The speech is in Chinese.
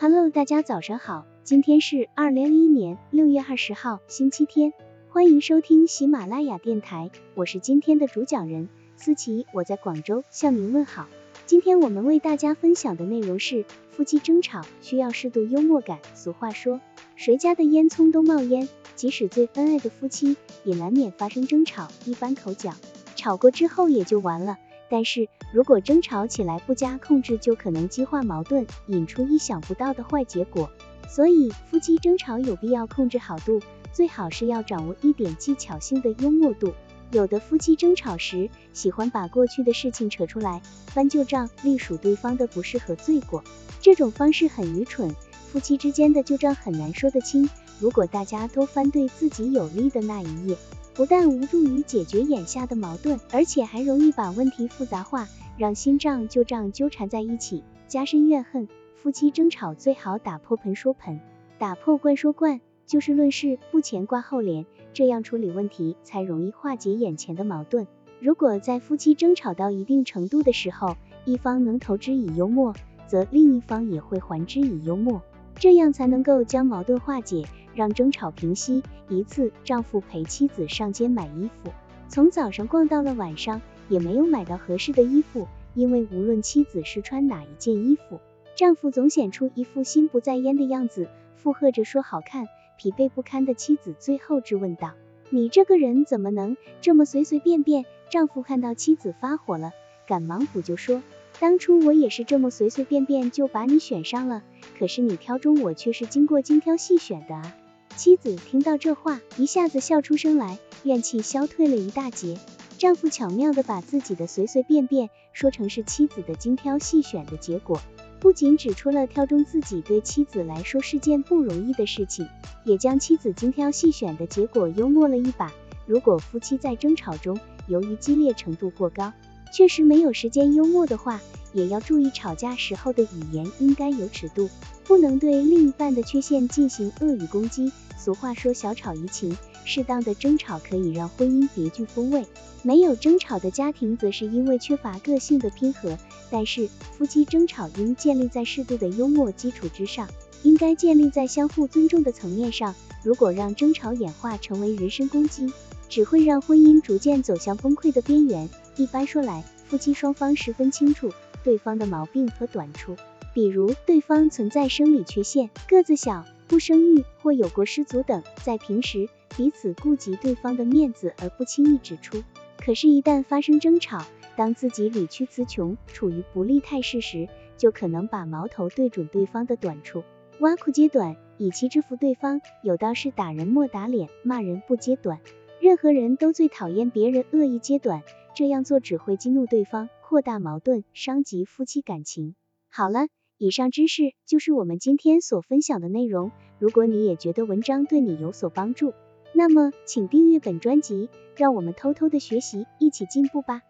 Hello，大家早上好，今天是二零二一年六月二十号，星期天，欢迎收听喜马拉雅电台，我是今天的主讲人思琪，我在广州向您问好。今天我们为大家分享的内容是夫妻争吵需要适度幽默感。俗话说，谁家的烟囱都冒烟，即使最恩爱的夫妻，也难免发生争吵，一般口角，吵过之后也就完了。但是如果争吵起来不加控制，就可能激化矛盾，引出意想不到的坏结果。所以夫妻争吵有必要控制好度，最好是要掌握一点技巧性的幽默度。有的夫妻争吵时，喜欢把过去的事情扯出来，翻旧账，隶属对方的不是和罪过。这种方式很愚蠢，夫妻之间的旧账很难说得清。如果大家都翻对自己有利的那一页，不但无助于解决眼下的矛盾，而且还容易把问题复杂化，让新账旧账纠缠在一起，加深怨恨。夫妻争吵最好打破盆说盆，打破罐说罐，就事论事，不前挂后连，这样处理问题才容易化解眼前的矛盾。如果在夫妻争吵到一定程度的时候，一方能投之以幽默，则另一方也会还之以幽默，这样才能够将矛盾化解。让争吵平息。一次，丈夫陪妻子上街买衣服，从早上逛到了晚上，也没有买到合适的衣服。因为无论妻子是穿哪一件衣服，丈夫总显出一副心不在焉的样子，附和着说好看。疲惫不堪的妻子最后质问道：“你这个人怎么能这么随随便便？”丈夫看到妻子发火了，赶忙补救说：“当初我也是这么随随便便就把你选上了，可是你挑中我却是经过精挑细选的啊。”妻子听到这话，一下子笑出声来，怨气消退了一大截。丈夫巧妙的把自己的随随便便说成是妻子的精挑细选的结果，不仅指出了挑中自己对妻子来说是件不容易的事情，也将妻子精挑细选的结果幽默了一把。如果夫妻在争吵中，由于激烈程度过高，确实没有时间幽默的话，也要注意吵架时候的语言应该有尺度，不能对另一半的缺陷进行恶语攻击。俗话说小吵怡情，适当的争吵可以让婚姻别具风味。没有争吵的家庭，则是因为缺乏个性的拼合。但是夫妻争吵应建立在适度的幽默基础之上，应该建立在相互尊重的层面上。如果让争吵演化成为人身攻击，只会让婚姻逐渐走向崩溃的边缘。一般说来，夫妻双方十分清楚对方的毛病和短处，比如对方存在生理缺陷、个子小。不生育或有过失足等，在平时彼此顾及对方的面子而不轻易指出。可是，一旦发生争吵，当自己理屈词穷，处于不利态势时，就可能把矛头对准对方的短处，挖苦揭短，以期制服对方。有道是打人莫打脸，骂人不揭短。任何人都最讨厌别人恶意揭短，这样做只会激怒对方，扩大矛盾，伤及夫妻感情。好了。以上知识就是我们今天所分享的内容。如果你也觉得文章对你有所帮助，那么请订阅本专辑，让我们偷偷的学习，一起进步吧。